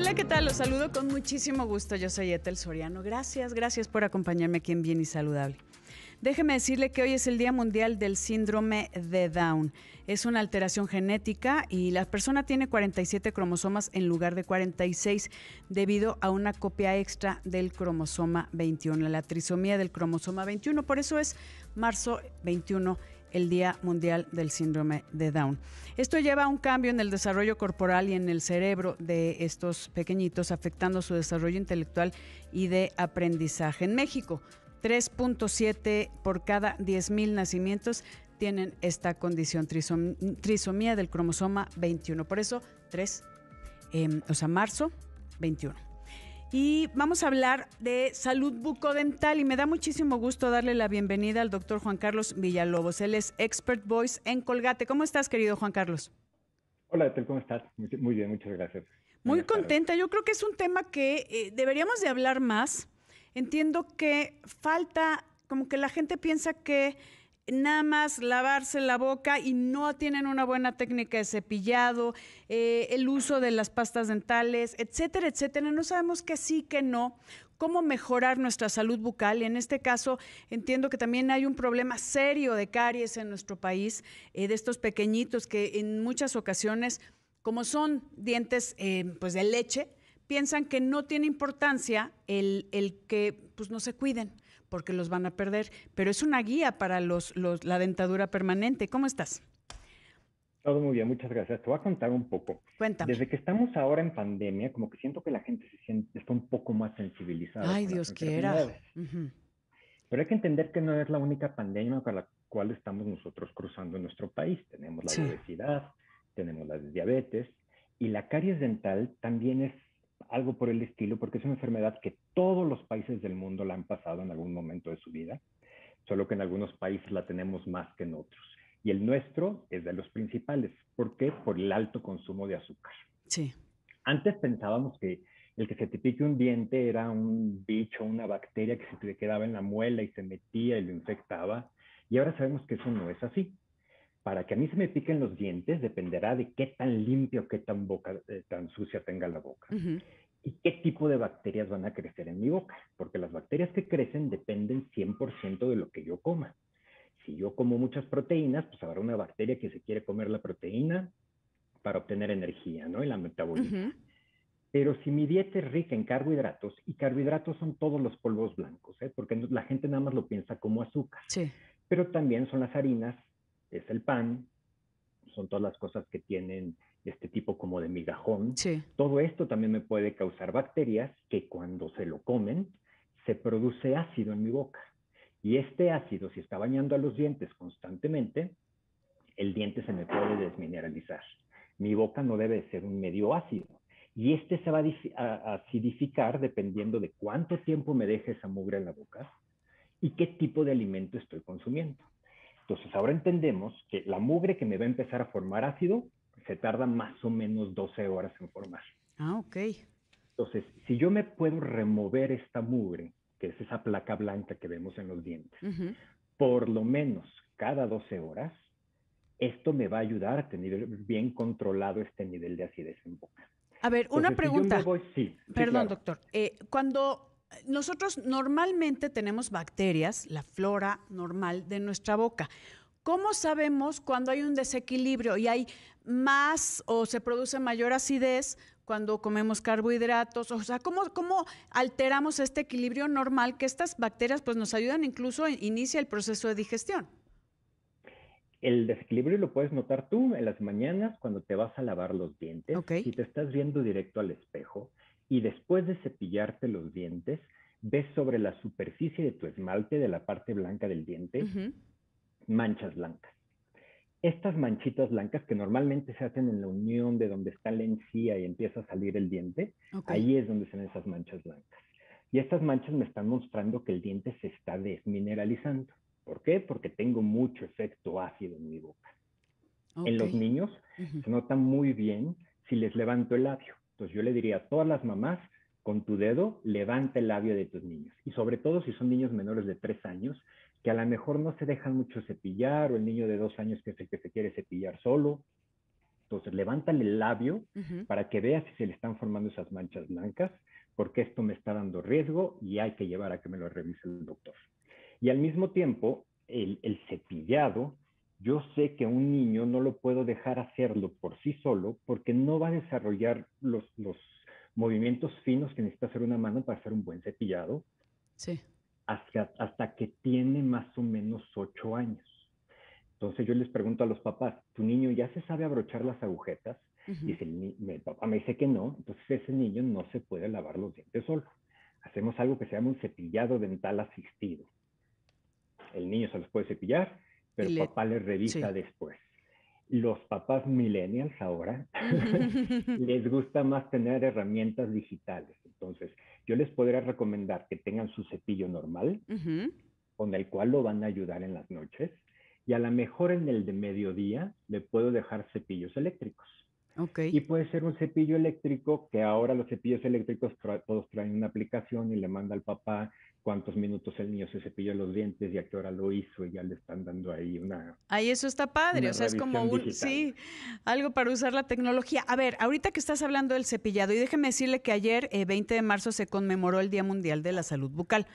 Hola, ¿qué tal? Los saludo con muchísimo gusto. Yo soy Etel Soriano. Gracias, gracias por acompañarme aquí en Bien y Saludable. Déjeme decirle que hoy es el Día Mundial del Síndrome de Down. Es una alteración genética y la persona tiene 47 cromosomas en lugar de 46 debido a una copia extra del cromosoma 21, la trisomía del cromosoma 21. Por eso es marzo 21 el Día Mundial del Síndrome de Down. Esto lleva a un cambio en el desarrollo corporal y en el cerebro de estos pequeñitos, afectando su desarrollo intelectual y de aprendizaje. En México, 3.7 por cada 10.000 nacimientos tienen esta condición, trisomía del cromosoma 21. Por eso, 3, em, o sea, marzo 21. Y vamos a hablar de salud bucodental y me da muchísimo gusto darle la bienvenida al doctor Juan Carlos Villalobos. Él es Expert Voice en Colgate. ¿Cómo estás, querido Juan Carlos? Hola, ¿cómo estás? Muy bien, muchas gracias. Muy contenta. Yo creo que es un tema que eh, deberíamos de hablar más entiendo que falta, como que la gente piensa que nada más lavarse la boca y no tienen una buena técnica de cepillado, eh, el uso de las pastas dentales, etcétera, etcétera. No sabemos que sí, que no. Cómo mejorar nuestra salud bucal. Y en este caso, entiendo que también hay un problema serio de caries en nuestro país, eh, de estos pequeñitos que en muchas ocasiones, como son dientes eh, pues de leche, piensan que no tiene importancia el, el que pues, no se cuiden porque los van a perder, pero es una guía para los, los, la dentadura permanente. ¿Cómo estás? Todo muy bien, muchas gracias. Te voy a contar un poco. Cuéntame. Desde que estamos ahora en pandemia, como que siento que la gente se siente, está un poco más sensibilizada. Ay, Dios quiera. Pero hay que entender que no es la única pandemia con la cual estamos nosotros cruzando en nuestro país. Tenemos la obesidad, tenemos la diabetes y la caries dental también es algo por el estilo, porque es una enfermedad que todos los países del mundo la han pasado en algún momento de su vida, solo que en algunos países la tenemos más que en otros. Y el nuestro es de los principales. ¿Por qué? Por el alto consumo de azúcar. Sí. Antes pensábamos que el que se te pique un diente era un bicho, una bacteria que se te quedaba en la muela y se metía y lo infectaba. Y ahora sabemos que eso no es así para que a mí se me piquen los dientes dependerá de qué tan limpio, qué tan, boca, eh, tan sucia tenga la boca. Y qué tipo de bacterias van a crecer en mi boca. Porque las bacterias que crecen dependen 100% de lo que yo coma. Si yo como muchas proteínas, pues habrá una bacteria que se quiere comer la proteína para obtener energía, ¿no? Y la metaboliza. Pero si mi dieta es rica en carbohidratos, y carbohidratos son todos los polvos blancos, ¿eh? porque la gente nada más lo piensa como azúcar. Sí. Pero también son las harinas, es el pan, son todas las cosas que tienen este tipo como de migajón. Todo esto también me puede causar bacterias que cuando se lo comen se produce ácido en mi boca. Y este ácido, si está bañando a los dientes constantemente, el diente se me puede desmineralizar. Mi boca no debe ser un medio ácido. Y este se va a acidificar dependiendo de cuánto tiempo me deje esa mugre en la boca y qué tipo de alimento estoy consumiendo. Entonces, ahora entendemos que la mugre que me va a empezar a formar ácido se tarda más o menos 12 horas en formar. Ah, ok. Entonces, si yo me puedo remover esta mugre, que es esa placa blanca que vemos en los dientes, por lo menos cada 12 horas, esto me va a ayudar a tener bien controlado este nivel de acidez en boca. A ver, una pregunta. sí, Perdón, doctor. Eh, cuando nosotros normalmente tenemos bacterias, la flora normal de nuestra boca. ¿Cómo sabemos cuando hay un desequilibrio y hay más o se produce mayor acidez cuando comemos carbohidratos? O sea, ¿cómo, cómo alteramos este equilibrio normal que estas bacterias pues, nos ayudan incluso a inicia el proceso de digestión? El desequilibrio lo puedes notar tú en las mañanas cuando te vas a lavar los dientes. Si te estás viendo directo al espejo, y después de cepillarte los dientes, ves sobre la superficie de tu esmalte, de la parte blanca del diente, manchas blancas. Estas manchitas blancas que normalmente se hacen en la unión de donde está la encía y empieza a salir el diente, ahí es donde se ven esas manchas blancas. Y estas manchas me están mostrando que el diente se está desmineralizando. ¿Por qué? Porque tengo mucho efecto ácido en mi boca. En los niños se nota muy bien si les levanto el labio. Entonces yo le diría a todas las mamás, con tu dedo, levanta el labio de tus niños. Y sobre todo si son niños menores de tres años, que a lo mejor no se dejan mucho cepillar, o el niño de dos años que es el que se quiere cepillar solo. Entonces, levántale el labio para que vea si se le están formando esas manchas blancas, porque esto me está dando riesgo y hay que llevar a que me lo revise el doctor. Y al mismo tiempo, el, el cepillado, yo sé que un niño no lo puedo dejar hacerlo por sí solo porque no va a desarrollar los, los movimientos finos que necesita hacer una mano para hacer un buen cepillado. Sí. Hasta, hasta que tiene más o menos ocho años. Entonces yo les pregunto a los papás, ¿tu niño ya se sabe abrochar las agujetas? Y el, papá me dice que no, entonces ese niño no se puede lavar los dientes solo. Hacemos algo que se llama un cepillado dental asistido. El niño se los puede cepillar, pero papá le revisa después. Los papás millennials ahora les gusta más tener herramientas digitales. Entonces, yo les podría recomendar que tengan su cepillo normal, con el cual lo van a ayudar en las noches, y a lo mejor en el de mediodía le puedo dejar cepillos eléctricos. Okay. Y puede ser un cepillo eléctrico que ahora los cepillos eléctricos todos traen una aplicación y le manda al papá cuántos minutos el niño se cepilló los dientes y a qué hora lo hizo y ya le están dando ahí una... Ahí eso está padre, o sea, es como un... Sí, algo para usar la tecnología. A ver, ahorita que estás hablando del cepillado, y déjeme decirle que ayer, 20 eh, de marzo, se conmemoró el Día Mundial de la Salud Bucal.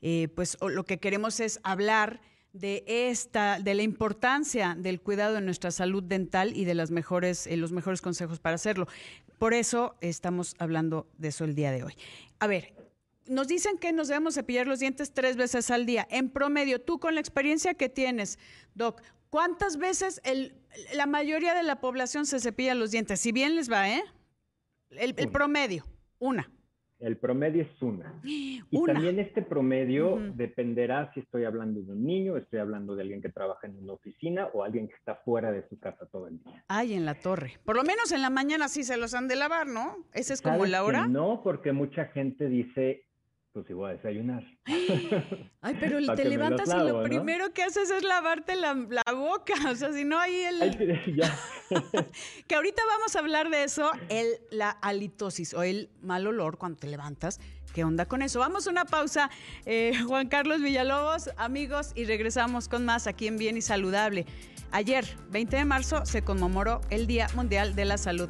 Eh, pues lo que queremos es hablar de esta, de la importancia del cuidado de nuestra salud dental y de las mejores, eh, los mejores consejos para hacerlo. Por eso estamos hablando de eso el día de hoy. A ver, nos dicen que nos debemos cepillar los dientes tres veces al día. En promedio, tú con la experiencia que tienes, Doc, ¿cuántas veces el, la mayoría de la población se cepilla los dientes? Si bien les va, ¿eh? el promedio, una. El promedio es una. Y también este promedio dependerá si estoy hablando de un niño, estoy hablando de alguien que trabaja en una oficina o alguien que está fuera de su casa todo el día. Ay, en la torre. Por lo menos en la mañana sí se los han de lavar, ¿no? Esa es como la hora. No, porque mucha gente dice, pues igual a desayunar. Ay, pero te levantas y lo primero que haces es lavarte la, boca. O sea, si no hay el. que ahorita vamos a hablar de eso, el, la halitosis o el mal olor cuando te levantas. ¿Qué onda con eso? Vamos a una pausa. Eh, Juan Carlos Villalobos, amigos, y regresamos con más aquí en Bien y Saludable. Ayer, 20 de marzo, se conmemoró el Día Mundial de la Salud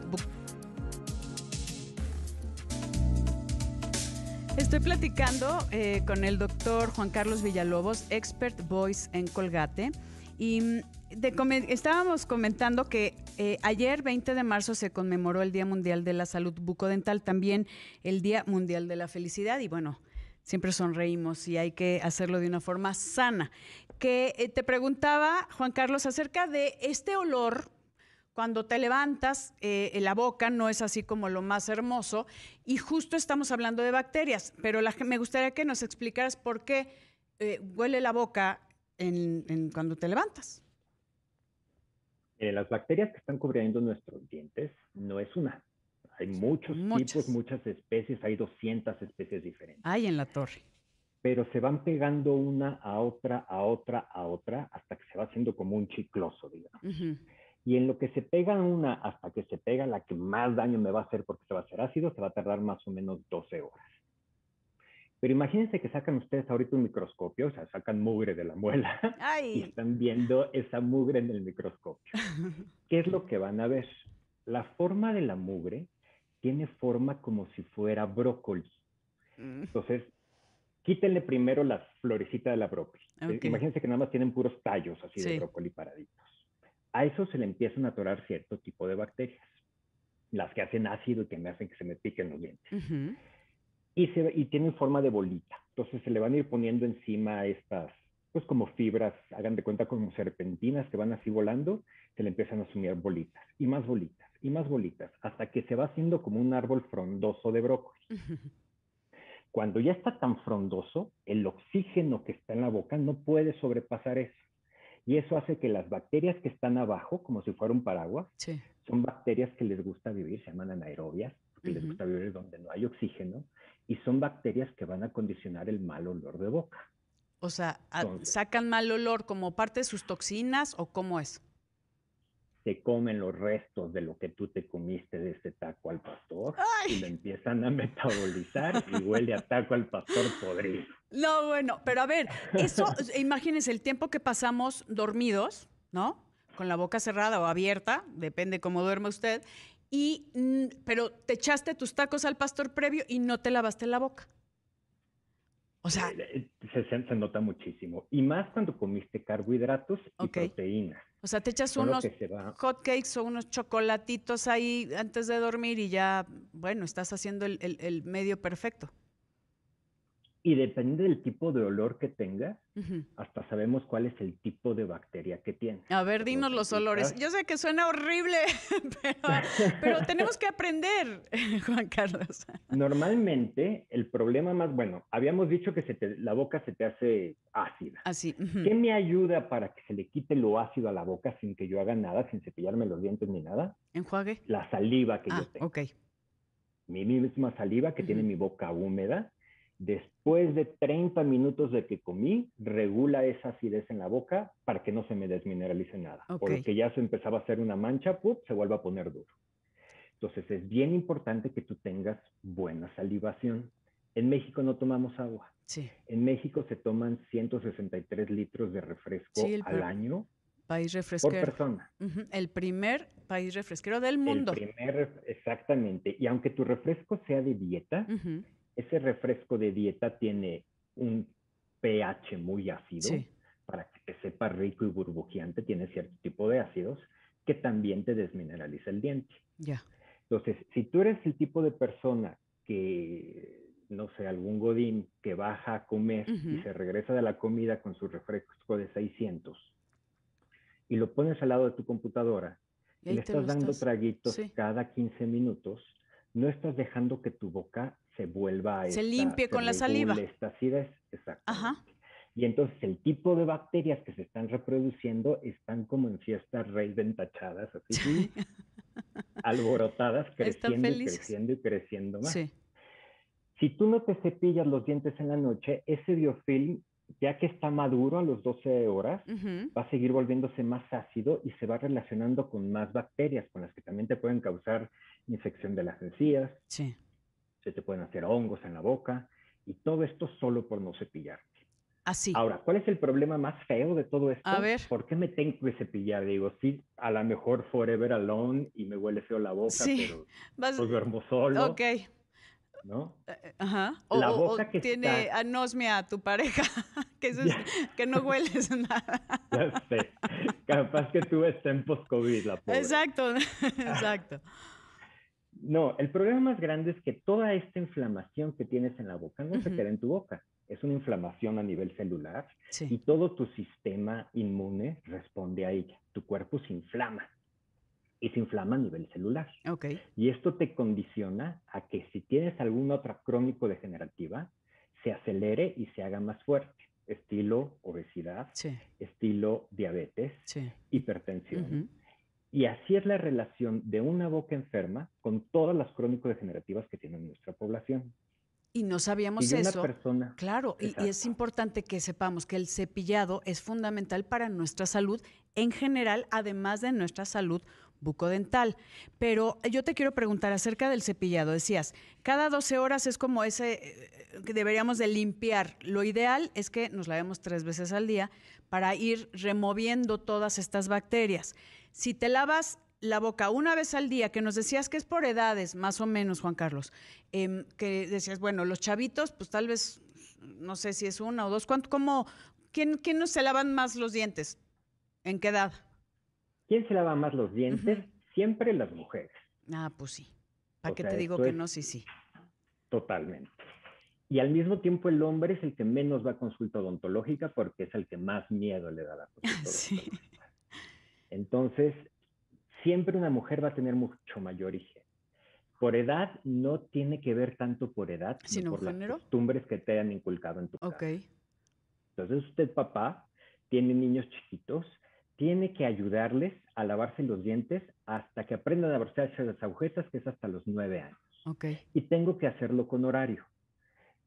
Estoy platicando eh, con el doctor Juan Carlos Villalobos, expert voice en Colgate, y mm, estábamos comentando que eh, ayer, 20 de marzo, se conmemoró el Día Mundial de la Salud Bucodental, también el Día Mundial de la Felicidad, y bueno, siempre sonreímos y hay que hacerlo de una forma sana. Que eh, te preguntaba, Juan Carlos, acerca de este olor cuando te levantas, eh, la boca no es así como lo más hermoso y justo estamos hablando de bacterias, pero me gustaría que nos explicaras por qué eh, huele la boca en, cuando te levantas. Las bacterias que están cubriendo nuestros dientes no es una. Hay muchos tipos, muchas especies, hay 200 especies diferentes. Hay en la torre. Pero se van pegando una a otra, a otra, a otra, hasta que se va haciendo como un chicloso, digamos. Y en lo que se pega una hasta que se pega la que más daño me va a hacer porque se va a hacer ácido, se va a tardar más o menos 12 horas. Pero imagínense que sacan ustedes ahorita un microscopio, o sea, sacan mugre de la muela y están viendo esa mugre en el microscopio. ¿Qué es lo que van a ver? La forma de la mugre tiene forma como si fuera brócoli. Mm. Entonces, quítenle primero la florecita de la brócoli. Imagínense que nada más tienen puros tallos así de brócoli paraditos a eso se le empiezan a atorar cierto tipo de bacterias, las que hacen ácido y que me hacen que se me piquen los dientes. y, se, y tienen forma de bolita. Entonces se le van a ir poniendo encima estas, pues como fibras, hagan de cuenta como serpentinas que van así volando, se le empiezan a sumir bolitas y más bolitas y más bolitas, hasta que se va haciendo como un árbol frondoso de brócoli. Cuando ya está tan frondoso, el oxígeno que está en la boca no puede sobrepasar eso. Y eso hace que las bacterias que están abajo, como si fuera un paraguas, son bacterias que les gusta vivir, se llaman anaerobias, porque les gusta vivir donde no hay oxígeno, y son bacterias que van a condicionar el mal olor de boca. O sea, ¿sacan mal olor como parte de sus toxinas o cómo es? Se comen los restos de lo que tú te comiste de ese taco al pastor y lo empiezan a metabolizar y huele a taco al pastor podrido. No, bueno, pero a ver, eso, imagínense el tiempo que pasamos dormidos, ¿no? con la boca cerrada o abierta, depende cómo duerme usted, y, mm, pero te echaste tus tacos al pastor previo y no te lavaste la boca. O sea, eh, eh, se, nota muchísimo. Y más cuando comiste carbohidratos y proteínas. O sea, te echas unos hot cakes o unos chocolatitos ahí antes de dormir y ya, bueno, estás haciendo el medio perfecto. Y depende del tipo de olor que tengas, hasta sabemos cuál es el tipo de bacteria que tiene. A ver, dinos los olores. Yo sé que suena horrible, pero, tenemos que aprender, Juan Carlos. Normalmente, el problema más, bueno, habíamos dicho que se la boca se te hace ácida. Así. ¿Qué me ayuda para que se le quite lo ácido a la boca sin que yo haga nada, sin cepillarme los dientes ni nada? Enjuague. La saliva que yo ah, tengo. ok. Mi misma saliva que tiene mi boca húmeda Después de 30 minutos de que comí, regula esa acidez en la boca para que no se me desmineralice nada. Porque ya se empezaba a hacer una mancha, se vuelve a poner duro. Entonces es bien importante que tú tengas buena salivación. En México no tomamos agua. Sí. En México se toman 163 litros de refresco al año. País refresquero. Por persona. El primer país refresquero del mundo. El primer, exactamente. Y aunque tu refresco sea de dieta, ese refresco de dieta tiene un pH muy ácido para que te sepa rico y burbujeante, tiene cierto tipo de ácidos que también te desmineraliza el diente. Ya. Entonces, si tú eres el tipo de persona que, no sé, algún godín que baja a comer y se regresa de la comida con su refresco de 600 y lo pones al lado de tu computadora y, le estás dando traguitos cada 15 minutos, no estás dejando que tu boca se vuelva a se limpie con la saliva. Esta acidez, exactamente. Y entonces el tipo de bacterias que se están reproduciendo están como en fiestas rey ventachadas, así, alborotadas, creciendo y creciendo y creciendo más. Si tú no te cepillas los dientes en la noche, ese biofilm, ya que está maduro a los 12 horas, va a seguir volviéndose más ácido y se va relacionando con más bacterias, con las que también te pueden causar infección de las encías. Sí se te pueden hacer hongos en la boca y todo esto solo por no cepillarte. Así. Ahora, ¿cuál es el problema más feo de todo esto? A ver. ¿Por qué me tengo que cepillar? Digo, sí, a lo mejor forever alone y me huele feo la boca, pero Vas... pues duermo solo. Ok. ¿No? Eh, eh, ajá. O, la boca que tiene anosmia tu pareja, que, es, que no hueles nada. Ya sé. Capaz que tú estés en post-COVID, la pobre. Exacto, exacto. No, el problema más grande es que toda esta inflamación que tienes en la boca no se queda en tu boca. Es una inflamación a nivel celular y todo tu sistema inmune responde a ella. Tu cuerpo se inflama y se inflama a nivel celular. Okay. Y esto te condiciona a que si tienes alguna otra crónico degenerativa, se acelere y se haga más fuerte. Estilo obesidad, estilo diabetes, hipertensión. Y así es la relación de una boca enferma con todas las crónico-degenerativas que tiene nuestra población. Y no sabíamos eso. claro, y, es importante que sepamos que el cepillado es fundamental para nuestra salud en general, además de nuestra salud bucodental. Pero yo te quiero preguntar acerca del cepillado. Decías, cada 12 horas es como ese eh, que deberíamos de limpiar. Lo ideal es que nos lavemos tres veces al día para ir removiendo todas estas bacterias. Si te lavas la boca una vez al día, que nos decías que es por edades, más o menos, Juan Carlos, em, que decías, bueno, los chavitos, pues tal vez, no sé si es una o dos, ¿cuánto, cómo, quién, quién nos se lavan más los dientes? ¿En qué edad? ¿Quién se lava más los dientes? Siempre las mujeres. Ah, pues sí. ¿Para qué te digo que no? Sí, sí. Totalmente. Y al mismo tiempo el hombre es el que menos va a consulta odontológica porque es el que más miedo le da a la consulta sí. Entonces, siempre una mujer va a tener mucho mayor higiene. Por edad no tiene que ver tanto por edad, sino por las costumbres que te han inculcado en tu Ok. Entonces usted, papá, tiene niños chiquitos, tiene que ayudarles a lavarse los dientes hasta que aprendan a lavarse las agujetas, que es hasta los nueve años. Okay. Y tengo que hacerlo con horario.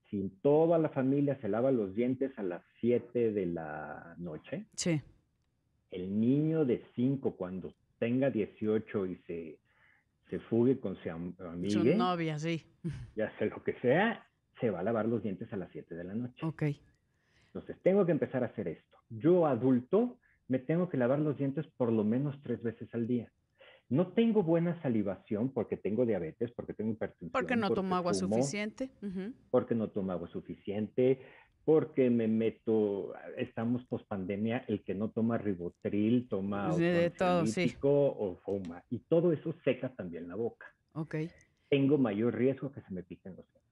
Si toda la familia se lava los dientes a las siete de la noche, sí el niño de 5 cuando tenga 18 y se, se fugue con su amiga. Su novia, sí. Ya sea lo que sea, se va a lavar los dientes a las 7 de la noche. Ok. Entonces, tengo que empezar a hacer esto. Yo, adulto, me tengo que lavar los dientes por lo menos tres veces al día. No tengo buena salivación porque tengo diabetes, porque tengo hipertensión. Porque no tomo agua suficiente. Porque no tomo agua suficiente, porque me meto, estamos post pandemia, el que no toma ribotril toma de todo, sí. o fuma. Y todo eso seca también la boca. Ok. Tengo mayor riesgo que se me piquen los dientes.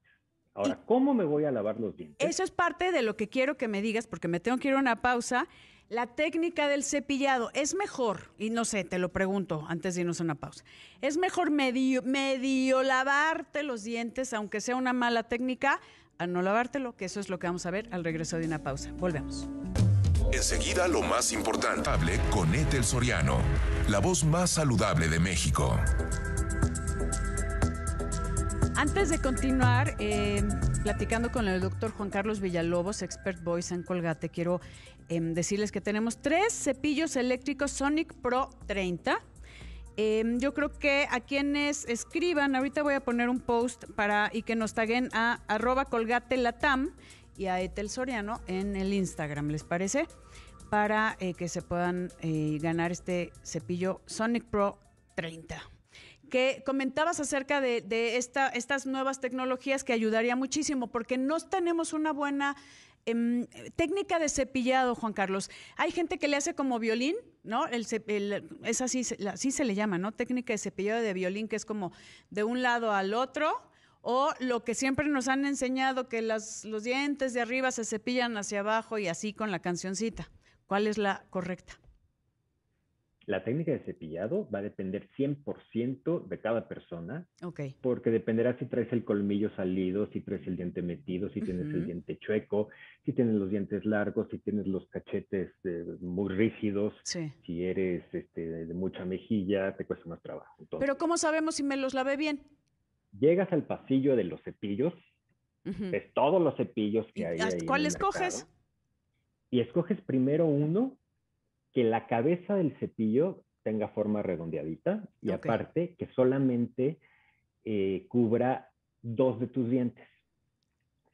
Ahora, ¿cómo me voy a lavar los dientes? Eso es parte de lo que quiero que me digas, porque me tengo que ir a una pausa. La técnica del cepillado es mejor, y no sé, te lo pregunto antes de irnos a una pausa. ¿Es mejor medio, medio lavarte los dientes, aunque sea una mala técnica, a no lavártelo, que eso es lo que vamos a ver al regreso de una pausa. Volvemos. Enseguida lo más importante con Ethel Soriano, la voz más saludable de México. Antes de continuar eh, platicando con el doctor Juan Carlos Villalobos, expert voice en Colgate, quiero em, decirles que tenemos tres cepillos eléctricos Sonic Pro 30 Em, yo creo que a quienes escriban, ahorita voy a poner un post para y que nos taguen a arroba colgatelatam y a Etel Soriano en el Instagram, ¿les parece? Para eh, que se puedan eh, ganar este cepillo Sonic Pro 30 que comentabas acerca de, esta, estas nuevas tecnologías que ayudaría muchísimo, porque no tenemos una buena em, técnica de cepillado, Juan Carlos. Hay gente que le hace como violín, ¿no? El, es así, así se le llama, ¿no? Técnica de cepillado de violín, que es como de un lado al otro, o lo que siempre nos han enseñado, que los dientes de arriba se cepillan hacia abajo y así con la cancioncita. ¿Cuál es la correcta? La técnica de cepillado va a depender 100% de cada persona. Ok. Porque dependerá si traes el colmillo salido, si traes el diente metido, si tienes el diente chueco, si tienes los dientes largos, si tienes los cachetes eh, muy rígidos, si eres este, de mucha mejilla, te cuesta más trabajo. Pero ¿cómo sabemos si me los lavé bien? Llegas al pasillo de los cepillos, ves todos los cepillos que hay. ¿Cuál escoges? y escoges primero uno que la cabeza del cepillo tenga forma redondeadita y aparte que solamente eh, cubra dos de tus dientes.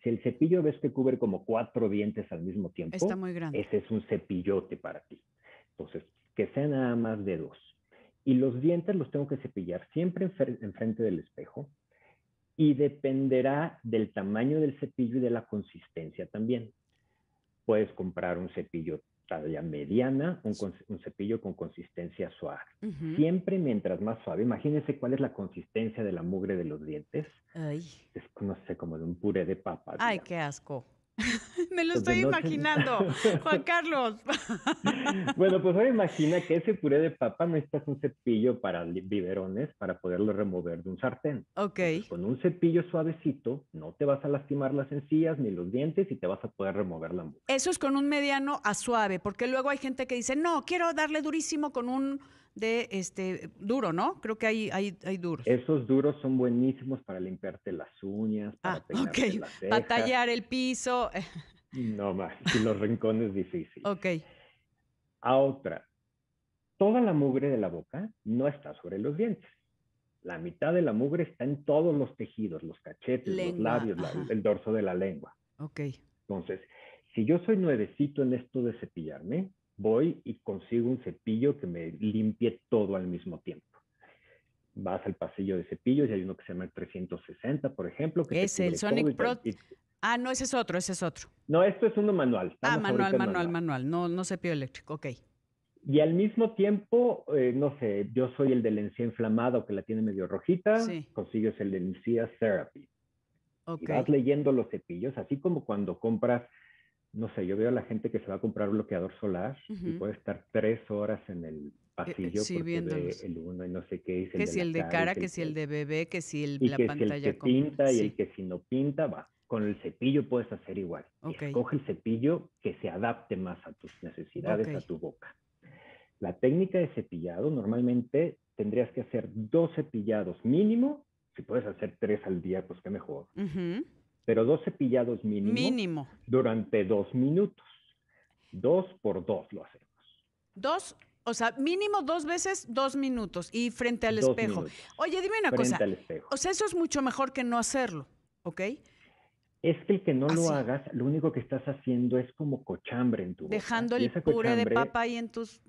Si el cepillo ves que cubre como cuatro dientes al mismo tiempo, Está muy grande. ese es un cepillote para ti. Entonces, que sea nada más de dos. Y los dientes los tengo que cepillar siempre enfrente del espejo y dependerá del tamaño del cepillo y de la consistencia también. Puedes comprar un cepillo talla mediana, un, cepillo con consistencia suave. Siempre mientras más suave, imagínense cuál es la consistencia de la mugre de los dientes. Ay. Es, no sé, como de un puré de papa. Ay, qué asco. Me lo estoy imaginando, Juan Carlos. bueno, pues ahora imagina que ese puré de papa necesitas un cepillo para biberones para poderlo remover de un sartén. Ok. con un cepillo suavecito no te vas a lastimar las encías ni los dientes y te vas a poder remover la mugre. Eso es con un mediano a suave, porque luego hay gente que dice, no, quiero darle durísimo con un de este duro, ¿no? Creo que hay, hay, hay duros. Esos duros son buenísimos para limpiarte las uñas, para ah, okay. Para tallar el piso. no más, y los rincones difíciles. Ok. A otra, toda la mugre de la boca no está sobre los dientes. La mitad de la mugre está en todos los tejidos, los cachetes, los labios, el dorso de la lengua. Ok. Entonces, si yo soy nuevecito en esto de cepillarme, voy y consigo un cepillo que me limpie todo al mismo tiempo. Vas al pasillo de cepillos y hay uno que se llama el 360, por ejemplo. Que es el Sonic Pro. Ah, no, ese es otro, ese es otro. No, esto es uno manual. ah, manual, manual, manual, no, no cepillo eléctrico, ok. Y al mismo tiempo, eh, no sé, yo soy el del encía inflamado que la tiene medio rojita, consigues el de encía therapy. Okay. Y vas leyendo los cepillos, así como cuando compras no sé, yo veo a la gente que se va a comprar bloqueador solar y puede estar tres horas en el eh, pasillo sí, porque el uno y no sé qué. Es el que si el de cara, que, si el de bebé, que si el, la pantalla. Si el que pinta y el que si no pinta, va. Con el cepillo puedes hacer igual. Escoge el cepillo que se adapte más a tus necesidades, a tu boca. La técnica de cepillado, normalmente tendrías que hacer dos cepillados mínimo. Si puedes hacer tres al día, pues qué mejor pero dos cepillados mínimo, mínimo. durante dos minutos. Dos por dos lo hacemos. Dos, o sea, mínimo dos veces, dos minutos y frente al espejo. Oye, dime una cosa. O sea, eso es mucho mejor que no hacerlo, ¿ok? Es que el que no lo hagas, lo único que estás haciendo es como cochambre en tu boca. Dejando el puré de papa ahí en tus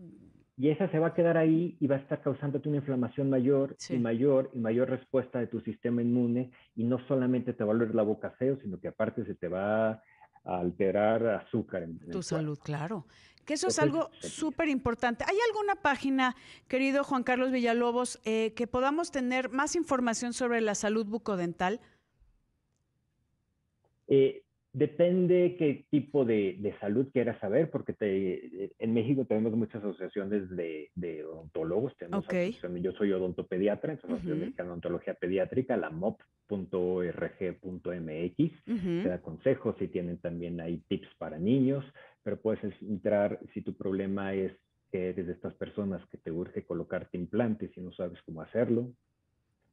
y esa se va a quedar ahí y va a estar causándote una inflamación mayor y mayor y mayor respuesta de tu sistema inmune y no solamente te va a volver la boca feo, sino que aparte se te va a alterar azúcar. En, tu salud, claro. Que eso es algo súper importante. ¿Hay alguna página, querido Juan Carlos Villalobos, eh, que podamos tener más información sobre la salud bucodental? Eh, Depende qué tipo de, salud quieras saber, porque te, en México tenemos muchas asociaciones de, odontólogos. Tenemos yo soy odontopediatra, entonces uh -huh. Odontología Pediátrica, la mop.org.mx. Te da consejos y tienen también ahí tips para niños, pero puedes entrar si tu problema es que eres de estas personas que te urge colocarte implantes y no sabes cómo hacerlo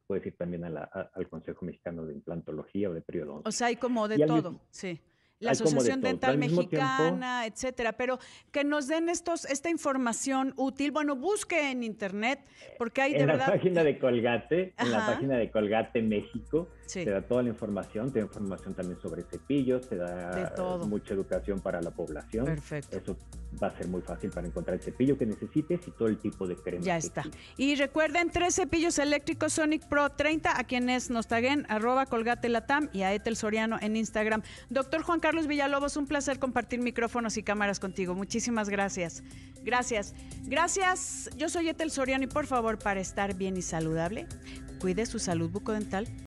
puedes ir también al Consejo Mexicano de Implantología o de Periodoncia. O sea, hay como de todo, sí la Asociación Dental Mexicana, etcétera, pero que nos den estos esta información útil. Bueno, busque en internet porque hay de en verdad. En la página de Colgate, en la página de Colgate México, te da toda la información, te da información también sobre cepillos, te da mucha educación para la población. Perfecto. Eso va a ser muy fácil para encontrar el cepillo que necesites y todo el tipo de crema. Ya está. Y recuerden, tres cepillos eléctricos Sonic Pro 30 a quienes nos taguen, arroba Colgate Latam y a Etel Soriano en Instagram. Doctor Juan Carlos Villalobos, un placer compartir micrófonos y cámaras contigo. Muchísimas gracias. Gracias. Gracias. Yo soy Etel Soriano y por favor, para estar bien y saludable, cuide su salud bucodental